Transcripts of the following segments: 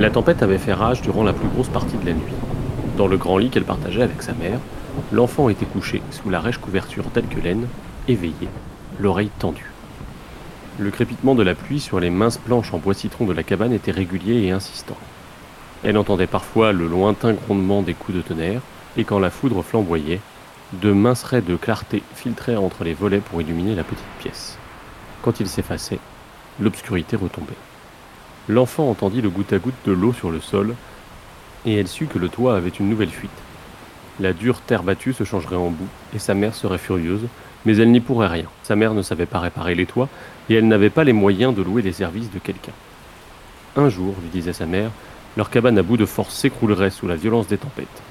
La tempête avait fait rage durant la plus grosse partie de la nuit. Dans le grand lit qu'elle partageait avec sa mère, l'enfant était couché sous la rêche couverture telle que laine, éveillé, l'oreille tendue. Le crépitement de la pluie sur les minces planches en bois citron de la cabane était régulier et insistant. Elle entendait parfois le lointain grondement des coups de tonnerre, et quand la foudre flamboyait, de minces raies de clarté filtraient entre les volets pour illuminer la petite pièce. Quand il s'effaçait, l'obscurité retombait. L'enfant entendit le goutte à goutte de l'eau sur le sol, et elle sut que le toit avait une nouvelle fuite. La dure terre battue se changerait en boue, et sa mère serait furieuse, mais elle n'y pourrait rien. Sa mère ne savait pas réparer les toits, et elle n'avait pas les moyens de louer les services de quelqu'un. Un jour, lui disait sa mère, leur cabane à bout de force s'écroulerait sous la violence des tempêtes.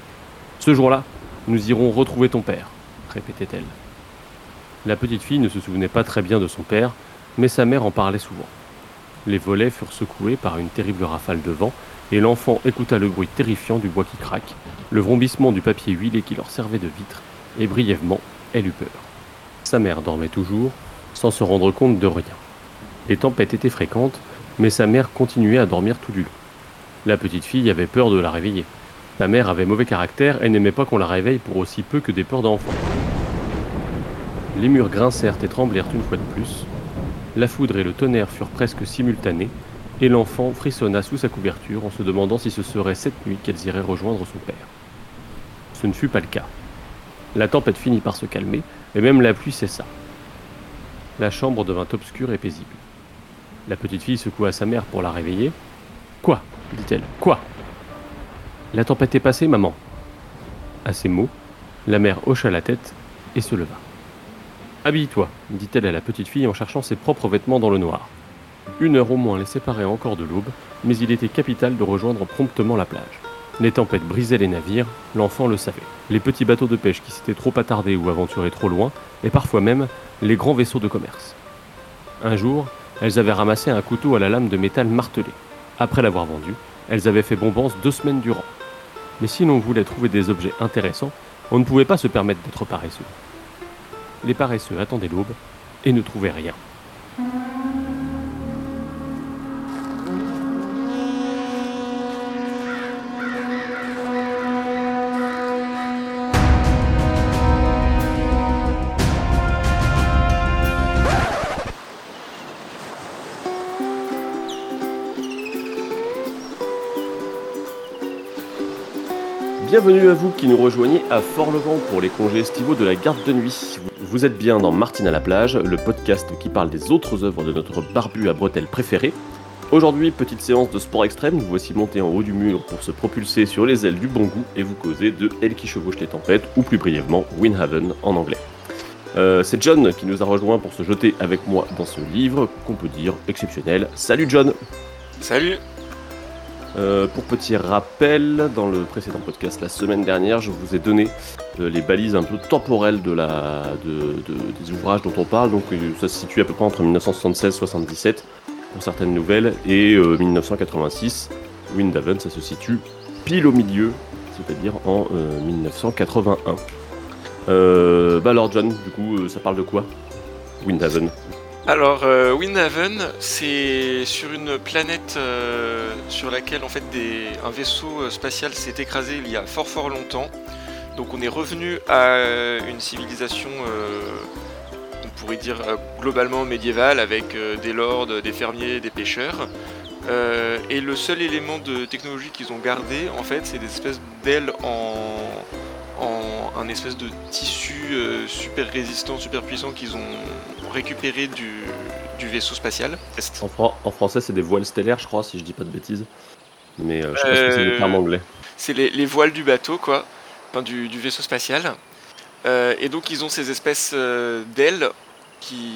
Ce jour-là, nous irons retrouver ton père, répétait-elle. La petite fille ne se souvenait pas très bien de son père, mais sa mère en parlait souvent. Les volets furent secoués par une terrible rafale de vent, et l'enfant écouta le bruit terrifiant du bois qui craque, le vrombissement du papier huilé qui leur servait de vitre, et brièvement, elle eut peur. Sa mère dormait toujours, sans se rendre compte de rien. Les tempêtes étaient fréquentes, mais sa mère continuait à dormir tout du long. La petite fille avait peur de la réveiller. Sa mère avait mauvais caractère et n'aimait pas qu'on la réveille pour aussi peu que des peurs d'enfant. Les murs grincèrent et tremblèrent une fois de plus. La foudre et le tonnerre furent presque simultanés, et l'enfant frissonna sous sa couverture en se demandant si ce serait cette nuit qu'elles iraient rejoindre son père. Ce ne fut pas le cas. La tempête finit par se calmer, et même la pluie cessa. La chambre devint obscure et paisible. La petite fille secoua sa mère pour la réveiller. Quoi? dit-elle. Quoi? La tempête est passée, maman. À ces mots, la mère hocha la tête et se leva. Habille-toi, dit-elle à la petite fille en cherchant ses propres vêtements dans le noir. Une heure au moins les séparait encore de l'aube, mais il était capital de rejoindre promptement la plage. Les tempêtes brisaient les navires, l'enfant le savait. Les petits bateaux de pêche qui s'étaient trop attardés ou aventurés trop loin, et parfois même les grands vaisseaux de commerce. Un jour, elles avaient ramassé un couteau à la lame de métal martelé. Après l'avoir vendu, elles avaient fait bombance deux semaines durant. Mais si l'on voulait trouver des objets intéressants, on ne pouvait pas se permettre d'être paresseux. Les paresseux attendaient l'aube et ne trouvaient rien. Bienvenue à vous qui nous rejoignez à Fort-le-Vent pour les congés estivaux de la garde de nuit. Vous êtes bien dans Martine à la plage, le podcast qui parle des autres œuvres de notre barbu à bretelles préféré. Aujourd'hui, petite séance de sport extrême, vous voici monté en haut du mur pour se propulser sur les ailes du bon goût et vous causer de Elle qui chevauche les tempêtes, ou plus brièvement Windhaven en anglais. Euh, c'est John qui nous a rejoint pour se jeter avec moi dans ce livre qu'on peut dire exceptionnel. Salut John Salut euh, pour petit rappel, dans le précédent podcast la semaine dernière, je vous ai donné euh, les balises un peu temporelles de la, de, de- des ouvrages dont on parle. Donc euh, ça se situe à peu près entre 1976-77 pour certaines nouvelles et euh, 1986. Windhaven, ça se situe pile au milieu, c'est-à-dire en euh, 1981. Euh, bah alors John, du coup, ça parle de quoi Windhaven? Alors, euh, Windhaven, c'est sur une planète euh, sur laquelle en fait un vaisseau euh, spatial s'est écrasé il y a fort fort longtemps. Donc on est revenu à une civilisation, on pourrait dire globalement médiévale, avec des lords, des fermiers, des pêcheurs. Et le seul élément de technologie qu'ils ont gardé, en fait, c'est des espèces d'ailes en, en un espèce de tissu euh, super résistant, super puissant qu'ils ont récupéré du, du vaisseau spatial. En, fran- en français, c'est des voiles stellaires, je crois, si je dis pas de bêtises. Mais euh, je sais pas que c'est le Euh, terme anglais. C'est les, les voiles du bateau, quoi, enfin, du, du vaisseau spatial. Euh, et donc ils ont ces espèces euh, d'ailes qui,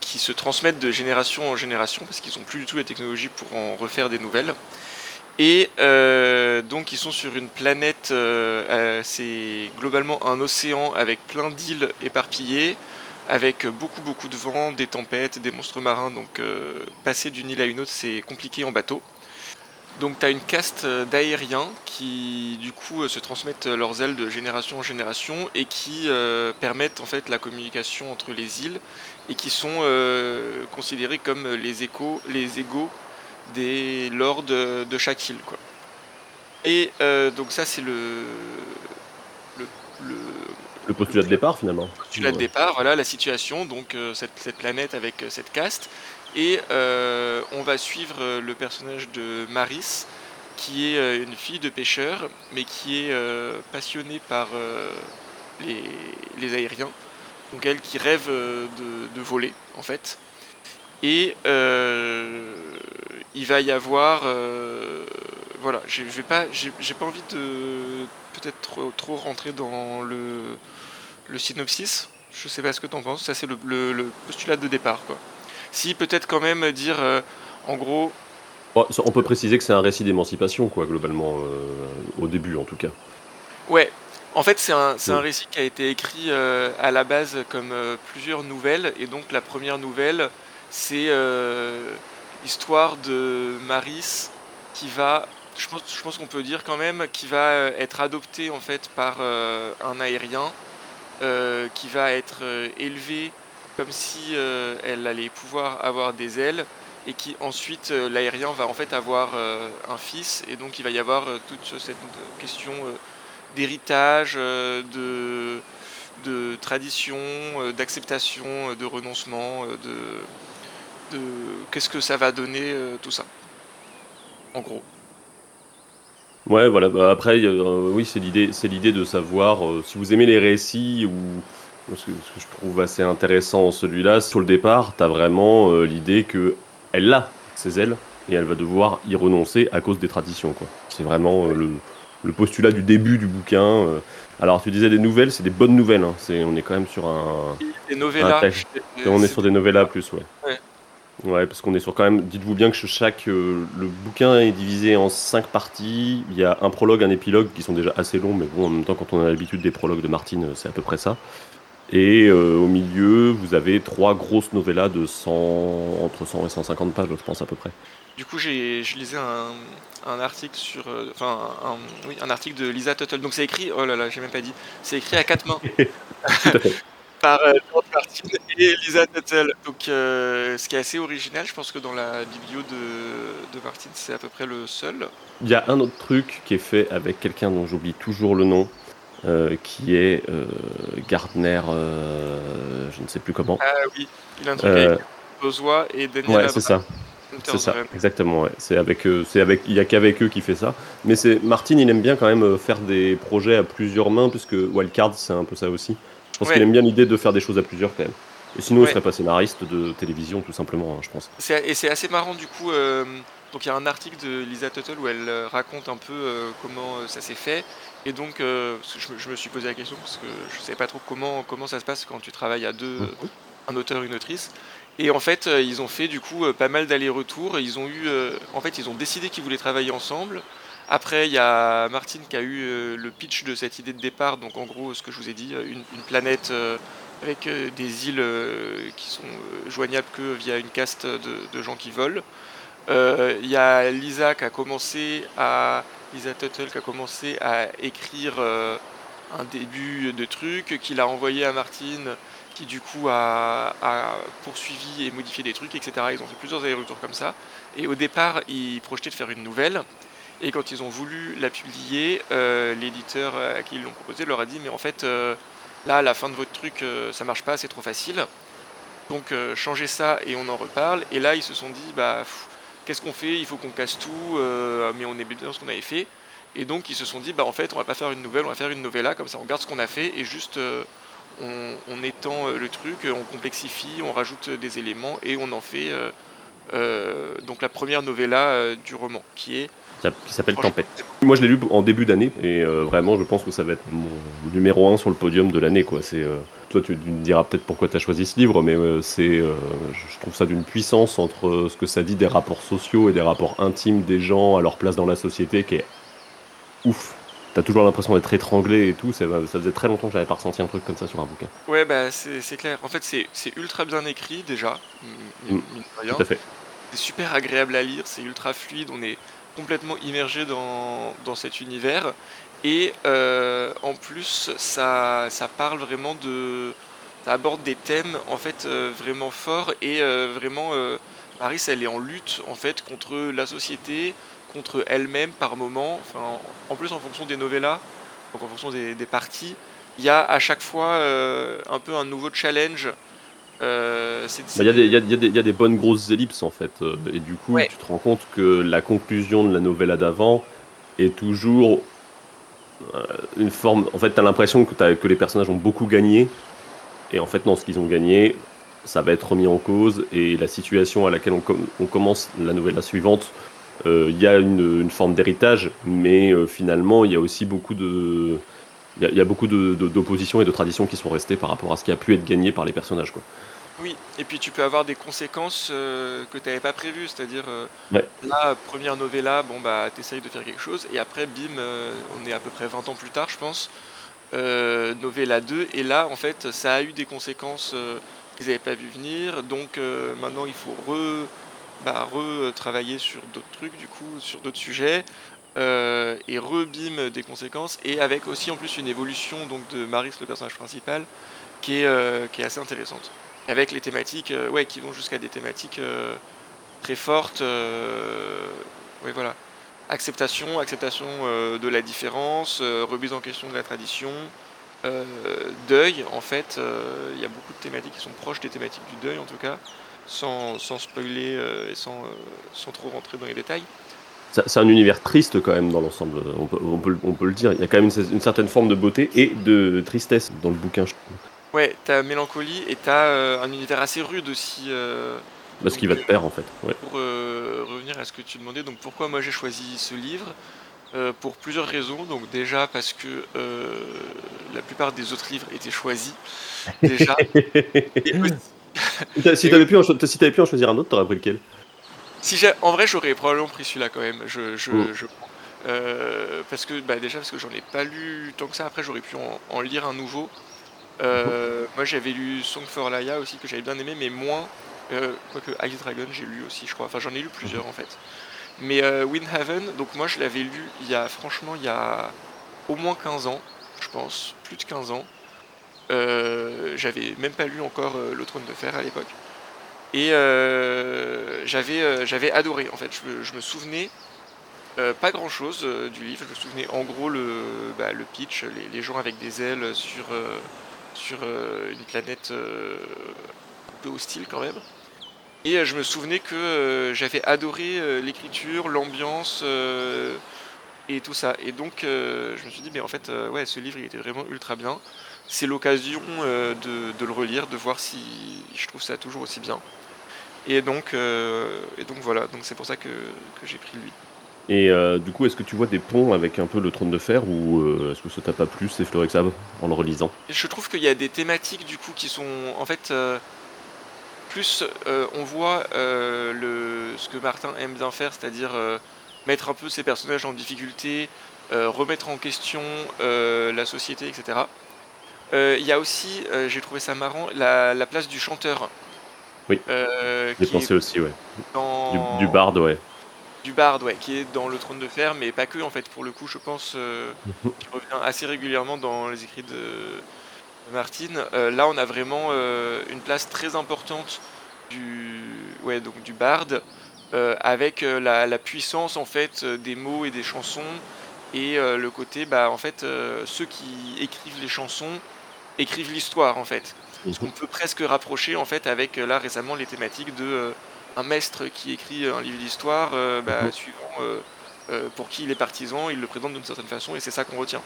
qui se transmettent de génération en génération parce qu'ils n'ont plus du tout la technologie pour en refaire des nouvelles. Et euh, donc ils sont sur une planète, euh, euh, c'est globalement un océan avec plein d'îles éparpillées, avec beaucoup beaucoup de vent, des tempêtes, des monstres marins. Donc passer d'une île à une autre c'est compliqué en bateau. Donc tu as une caste d'aériens qui du coup se transmettent leurs ailes de génération en génération et qui permettent en fait la communication entre les îles et qui sont considérés comme les échos, les égaux des lords de chaque île quoi. Et donc ça c'est le le postulat de départ finalement. Le postulat de départ, voilà la situation, donc euh, cette, planète avec euh, cette caste. Et euh, on va suivre le personnage de Maris, qui est une fille de pêcheur, mais qui est passionnée par les, aériens. Donc elle qui rêve de, voler en fait. Et il va y avoir, voilà, je vais pas, j'ai pas envie de peut-être trop, trop rentrer dans le, le synopsis. Je sais pas ce que tu en penses. Ça, c'est le, postulat de départ. Quoi. Si, peut-être quand même dire, euh, en gros. on peut préciser que c'est un récit d'émancipation, quoi, globalement, euh, au début en tout cas. Ouais. En fait, c'est un, un, récit qui a été écrit euh, à la base comme plusieurs nouvelles. Et donc, la première nouvelle, c'est l'histoire de Maris qui va je pense, je pense qu'on peut dire quand même qu'il va euh, être adopté en fait par euh, un aérien euh, qui va être élevé comme si elle allait pouvoir avoir des ailes et qui ensuite l'aérien va en fait avoir un fils et donc il va y avoir toute cette question d'héritage, de, de tradition, d'acceptation, de renoncement, de, de qu'est-ce que ça va donner tout ça en gros. Ouais, voilà. Bah, après, euh, oui, c'est l'idée, c'est l'idée de savoir euh, si vous aimez les récits ou ce que, je trouve assez intéressant en celui-là. Sur le départ, tu as vraiment euh, l'idée que elle a ses ailes et elle va devoir y renoncer à cause des traditions. Quoi. C'est vraiment le, le postulat du début du bouquin. Alors, tu disais des nouvelles, c'est des bonnes nouvelles. Hein. C'est, on est quand même sur un. Des novellas. on est sur des novellas plus, ouais. ouais. Ouais, parce qu'on est sur quand même. Dites-vous bien que chaque euh, le bouquin est divisé en cinq parties. Il y a un prologue, un épilogue qui sont déjà assez longs, mais bon, en même temps, quand on a l'habitude des prologues de Martine, c'est à peu près ça. Et euh, au milieu, vous avez trois grosses novellas de 100, entre 100 et 150 pages, je pense à peu près. Du coup, j'ai, je lisais un, un article sur, euh, enfin, un, oui, un article de Lisa Tuttle. Donc c'est écrit, oh là là, j'ai même pas dit, c'est écrit à quatre mains. par euh, George Martin et Lisa Tuttle. Donc, euh, ce qui est assez original, je pense que dans la biblio de, de Martin, c'est à peu près le seul. Il y a un autre truc qui est fait avec quelqu'un dont j'oublie toujours le nom, euh, qui est Gardner, je ne sais plus comment. Ah oui, il a un truc avec Bozois et Daniel Ouais, c'est ça. C'est ça, exactement. Ouais. C'est avec, c'est avec, il y a qu'avec eux qui fait ça. Mais c'est Martin, il aime bien quand même faire des projets à plusieurs mains, puisque Wildcard, c'est un peu ça aussi. Je pense qu'il aime bien l'idée de faire des choses à plusieurs quand même. Et sinon, il serait pas scénariste de télévision, tout simplement, hein, je pense. Et c'est assez marrant, du coup. Euh, donc, il y a un article de Lisa Tuttle où elle euh, raconte un peu euh, comment ça s'est fait. Et donc, je, me suis posé la question parce que je ne savais pas trop comment, comment ça se passe quand tu travailles à deux, un auteur, une autrice. Et en fait, ils ont fait du coup pas mal d'allers-retours. Ils ont eu, en fait, ils ont décidé qu'ils voulaient travailler ensemble. Après, il y a Martine qui a eu euh, le pitch de cette idée de départ. Donc, en gros, ce que je vous ai dit, une, planète euh, avec euh, des îles qui sont joignables que via une caste de, gens qui volent. Il y a Lisa qui a commencé à Lisa Tuttle qui a commencé à écrire un début de truc, qu'il a envoyé à Martine, qui du coup a, a, poursuivi et modifié des trucs, etc. Ils ont fait plusieurs allers-retours comme ça. Et au départ, ils projetaient de faire une nouvelle. Et quand ils ont voulu la publier, euh, l'éditeur à qui ils l'ont proposé leur a dit mais en fait euh, là à la fin de votre truc euh, ça marche pas, c'est trop facile. Donc changez ça et on en reparle. Et là ils se sont dit bah qu'est-ce qu'on fait? Il faut qu'on casse tout, mais on est bien dans ce qu'on avait fait. Et donc ils se sont dit bah en fait on va pas faire une nouvelle, on va faire une novella comme ça on regarde ce qu'on a fait et juste on, étend le truc, on complexifie, on rajoute des éléments et on en fait donc la première novella du roman qui est qui s'appelle Tempête. Moi, je l'ai lu en début d'année et euh, vraiment, je pense que ça va être mon numéro un sur le podium de l'année. Quoi. C'est, euh, toi, tu me diras peut-être pourquoi tu as choisi ce livre, mais euh, c'est, je trouve ça d'une puissance entre ce que ça dit des rapports sociaux et des rapports intimes des gens à leur place dans la société qui est ouf. T'as toujours l'impression d'être étranglé et tout. Ça, ça faisait très longtemps que j'avais pas ressenti un truc comme ça sur un bouquin. Ouais, bah c'est clair. En fait, c'est ultra bien écrit déjà. Mm. tout à fait. C'est super agréable à lire, c'est ultra fluide. On est complètement immergé dans, dans cet univers. Et euh, en plus, ça, ça parle vraiment de. Ça aborde des thèmes en fait euh, vraiment forts et euh, vraiment. Maris, elle est en lutte en fait contre la société, contre elle-même par moment. Enfin, en plus, en fonction des novellas, donc en fonction des, des parties, il y a à chaque fois un peu un nouveau challenge. Il y, y, a des bonnes grosses ellipses en fait. Et du coup, tu te rends compte que la conclusion de la novella d'avant est toujours euh, une forme. En fait, tu as l'impression que, que les personnages ont beaucoup gagné. Et en fait, non, ce qu'ils ont gagné, ça va être remis en cause. Et la situation à laquelle on, commence la nouvelle la suivante, euh, il y a une, forme d'héritage, mais euh, finalement, il y a aussi beaucoup de. Il y, a beaucoup d'oppositions et de traditions qui sont restées par rapport à ce qui a pu être gagné par les personnages. Quoi. Oui, et puis tu peux avoir des conséquences euh, que tu n'avais pas prévues, c'est-à-dire euh, là, première novella, bon bah t'essayes de faire quelque chose, et après, bim, euh, on est à peu près 20 ans plus tard, je pense, novella 2, et là, en fait, ça a eu des conséquences qu'ils n'avaient pas vu venir, donc maintenant il faut re, bah, retravailler sur d'autres trucs, du coup, sur d'autres sujets, et rebim des conséquences, et avec aussi en plus une évolution donc de Maris, le personnage principal, qui est, qui est assez intéressante avec les thématiques euh, ouais, qui vont jusqu'à des thématiques euh, très fortes. Euh, voilà. Acceptation, acceptation de la différence, remise en question de la tradition, deuil, en fait, il y a beaucoup de thématiques qui sont proches des thématiques du deuil, en tout cas, sans, sans spoiler et sans, sans trop rentrer dans les détails. C'est un univers triste quand même dans l'ensemble, on peut, on, peut, on peut, le dire. Il y a quand même une, une, certaine forme de beauté et de tristesse dans le bouquin, je. Ouais, t'as Mélancolie et t'as euh, un univers assez rude aussi. Euh, Parce qu'il va te perdre en fait. Pour euh, revenir à ce que tu demandais, donc pourquoi moi j'ai choisi ce livre Pour plusieurs raisons. Donc déjà parce que la plupart des autres livres étaient choisis. Déjà. si t'avais pu, si pu en choisir un autre, t'aurais pris lequel? Si en vrai, j'aurais probablement pris celui-là quand même. Je, je, mm. je parce que bah, déjà parce que j'en ai pas lu tant que ça. Après, j'aurais pu en, lire un nouveau. Euh, moi j'avais lu Song for Laia aussi que j'avais bien aimé, mais moins. Euh, quoique Ice Dragon j'ai lu aussi, je crois. Enfin j'en ai lu plusieurs en fait. Mais euh, Windhaven, donc moi je l'avais lu il y a franchement il y a au moins 15 ans, je pense, plus de 15 ans. J'avais même pas lu encore Le Trône de Fer à l'époque. Et j'avais, j'avais adoré en fait. Je, me souvenais pas grand chose du livre. Je me souvenais en gros le, bah, le pitch, les, gens avec des ailes sur, sur euh, une planète euh, un peu hostile quand même. Et euh, je me souvenais que j'avais adoré l'écriture, l'ambiance et tout ça. Et donc je me suis dit, mais en fait, ouais, ce livre il était vraiment ultra bien. C'est l'occasion de, le relire, de voir si je trouve ça toujours aussi bien. Et donc, et donc voilà, donc c'est pour ça que, que j'ai pris lui. Et euh, du coup, est-ce que tu vois des ponts avec un peu le trône de fer ou euh, est-ce que ça t'a pas plu, c'est Florexab, en le relisant? Je trouve qu'il y a des thématiques du coup qui sont en fait euh, plus on voit le, ce que Martin aime bien faire, c'est-à-dire mettre un peu ses personnages en difficulté, remettre en question la société, etc. Il y a aussi, j'ai trouvé ça marrant, la, place du chanteur. Oui. j'ai pensé aussi, ouais. Du, du barde, ouais du Bard, ouais, qui est dans le Trône de Fer, mais pas que en fait. Pour le coup, je pense euh, qu'il revient assez régulièrement dans les écrits de, Martine. Euh, là, on a vraiment euh, une place très importante du, ouais, donc du Bard, avec la, puissance en fait des mots et des chansons, et le côté, bah, en fait, ceux qui écrivent les chansons écrivent l'histoire en fait. Ce qu'on peut presque rapprocher en fait avec là récemment les thématiques de un maître qui écrit un livre d'histoire, euh, bah, suivant euh, euh, pour qui il est partisan, il le présente d'une certaine façon et c'est ça qu'on retient.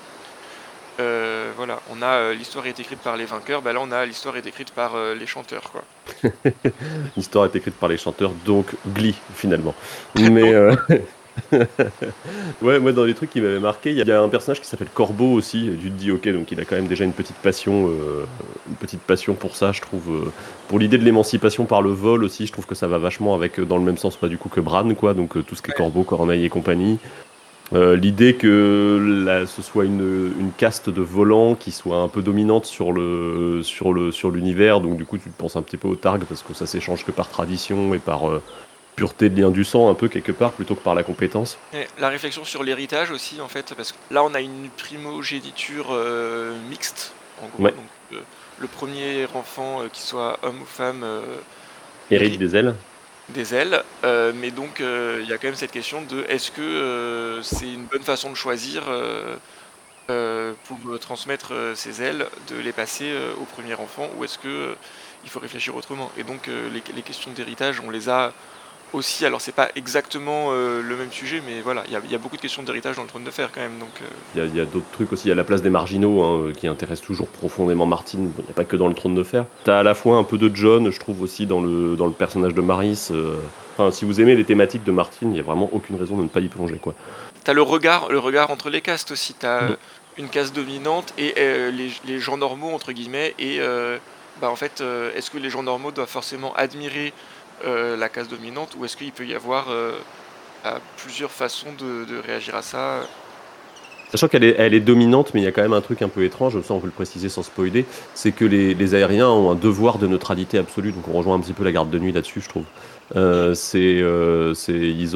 voilà, on a l'histoire est écrite par les vainqueurs, bah là on a l'histoire est écrite par les chanteurs quoi. l'histoire est écrite par les chanteurs, donc Glee finalement. Mais ouais, moi dans les trucs qui m'avaient marqué, il y, a un personnage qui s'appelle Corbeau aussi, du dit ok, donc il a quand même déjà une petite passion, euh, une petite passion pour ça, je trouve. Euh, pour l'idée de l'émancipation par le vol aussi, je trouve que ça va vachement avec, euh, dans le même sens, pas du coup que Bran, quoi, donc tout ce qui est Corbeau, Corneille et compagnie. l'idée que là, ce soit une, une, caste de volants qui soit un peu dominante sur le sur le sur l'univers donc du coup tu te penses un petit peu au Targ parce que ça s'échange que par tradition et par pureté de lien du sang un peu quelque part plutôt que par la compétence. la réflexion sur l'héritage aussi en fait, parce que là on a une primogéniture euh, mixte, en gros. Donc, le premier enfant, qui soit homme ou femme, hérite des ailes des ailes, mais donc il y a quand même cette question de est-ce que c'est une bonne façon de choisir euh, pour transmettre euh, ses ailes, de les passer euh, au premier enfant, ou est-ce que il faut réfléchir autrement? Et donc les, questions d'héritage, on les a aussi. Alors c'est pas exactement le même sujet, mais voilà, il y, a beaucoup de questions d'héritage dans le trône de fer quand même. Donc il y a, d'autres trucs aussi. Il y a la place des marginaux hein, qui intéresse toujours profondément Martine. Il n'y a pas que dans le trône de fer. T'as à la fois un peu de John, je trouve aussi dans le dans le personnage de Maris. Enfin, si vous aimez les thématiques de Martine, il n'y a vraiment aucune raison de ne pas y plonger quoi. T'as le regard, le regard entre les castes aussi. T'as une case dominante et euh, les, gens normaux entre guillemets et euh, bah en fait euh, est-ce que les gens normaux doivent forcément admirer la case dominante ou est-ce qu'il peut y avoir plusieurs façons de, réagir à ça? Sachant qu'elle est, dominante, mais il y a quand même un truc un peu étrange, ça on peut le préciser sans spoiler, c'est que les, aériens ont un devoir de neutralité absolue, donc on rejoint un petit peu la garde de nuit là-dessus, je trouve. Euh, euh, ils,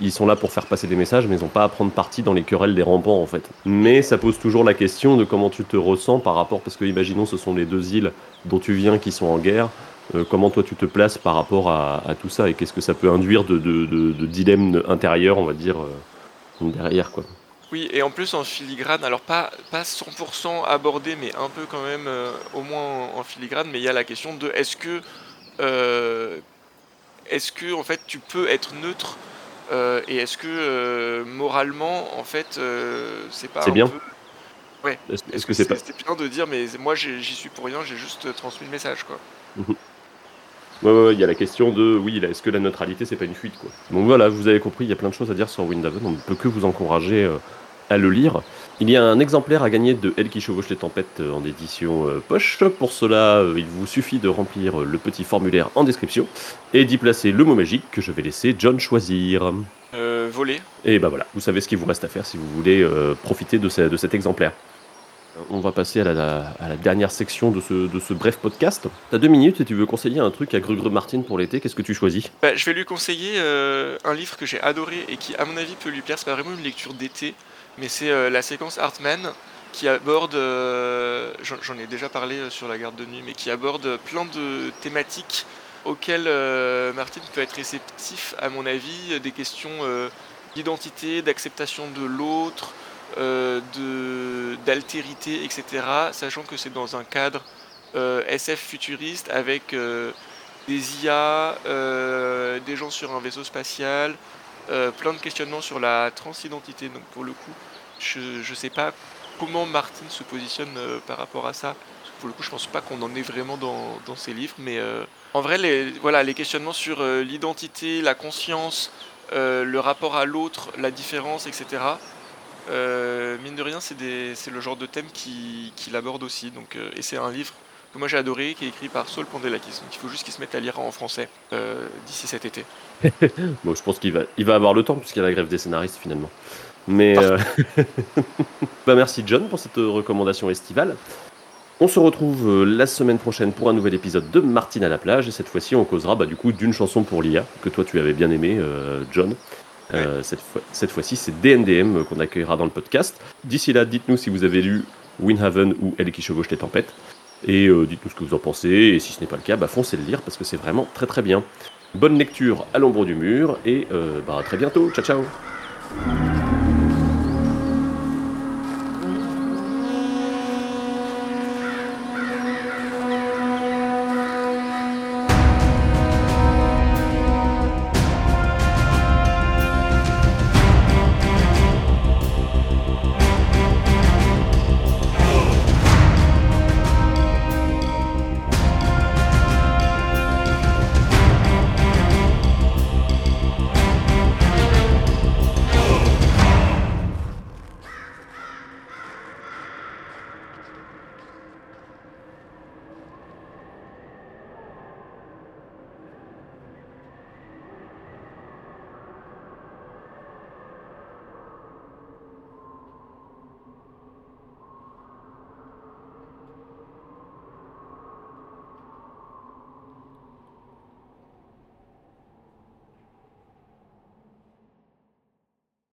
ils sont là pour faire passer des messages, mais ils n'ont pas à prendre parti dans les querelles des rampants en fait. Mais ça pose toujours la question de comment tu te ressens par rapport, parce que imaginons ce sont les deux îles dont tu viens qui sont en guerre. Euh, comment toi tu te places par rapport à, tout ça et qu'est-ce que ça peut induire de, de, de, dilemme intérieur, on va dire, derrière quoi. Oui, et en plus en filigrane, alors pas, pas 100% abordé, mais un peu quand même, au moins en, filigrane, mais il y a la question de est-ce que est-ce que en fait tu peux être neutre euh, et est-ce que euh, moralement en fait euh, c'est pas c'est bien ouais est-ce, que, c'est, pas c'est bien de dire mais moi j'y suis pour rien j'ai juste transmis le message quoi mhm. Ouais, ouais, il y a la question de oui, est-ce que la neutralité c'est pas une fuite quoi. Donc voilà, vous avez compris, il y a plein de choses à dire sur Windhaven, on ne peut que vous encourager à le lire. Il y a un exemplaire à gagner de Elle qui chevauche les tempêtes en édition euh, poche. Pour cela, euh, il vous suffit de remplir le petit formulaire en description et d'y placer le mot magique que je vais laisser John choisir. Euh, voler. Et ben voilà, vous savez ce qu'il vous reste à faire si vous voulez euh, profiter de, de, cet exemplaire. On va passer à la, dernière section de ce, bref podcast. T'as deux minutes et tu veux conseiller un truc à Grugre Martin pour l'été, qu'est-ce que tu choisis? Bah, Je vais lui conseiller un livre que j'ai adoré et qui, à mon avis, peut lui plaire. C'est pas vraiment une lecture d'été, mais c'est euh, la séquence Hartman qui aborde, euh, j'en ai déjà parlé euh, sur la garde de nuit, mais qui aborde plein de thématiques auxquelles Martin peut être réceptif, à mon avis, des questions d'identité, d'acceptation de l'autre, d'altérité, etc. Sachant que c'est dans un cadre SF futuriste avec des IA, des gens sur un vaisseau spatial, euh, plein de questionnements sur la transidentité. Donc pour le coup, je ne sais pas comment Martin se positionne euh, par rapport à ça. Pour le coup, je pense pas qu'on en est vraiment dans, dans ses livres, mais euh, en vrai, les, voilà, les questionnements sur l'identité, la conscience, le rapport à l'autre, la différence, etc. mine de rien, c'est le genre de thème qu'il qui aborde aussi. Donc, et c'est un livre que moi j'ai adoré, qui est écrit par Saul Pondelakis. Donc il faut juste qu'il se mette à lire en français d'ici cet été. bon, je pense qu'il va, il va avoir le temps puisqu'il y a la grève des scénaristes finalement. Mais euh, bah, merci John pour cette recommandation estivale. On se retrouve euh, la semaine prochaine pour un nouvel épisode de Martine à la plage et cette fois-ci on causera bah, du coup d'une chanson pour l'IA que toi tu avais bien aimé euh, cette, fois, cette fois-ci c'est DNDM qu'on accueillera dans le podcast. D'ici là dites-nous si vous avez lu Windhaven ou Elle qui chevauche les tempêtes et dites-nous ce que vous en pensez et si ce n'est pas le cas bah, foncez le lire parce que c'est vraiment très très bien. Bonne lecture à l'ombre du mur et euh, bah, à très bientôt. Ciao ciao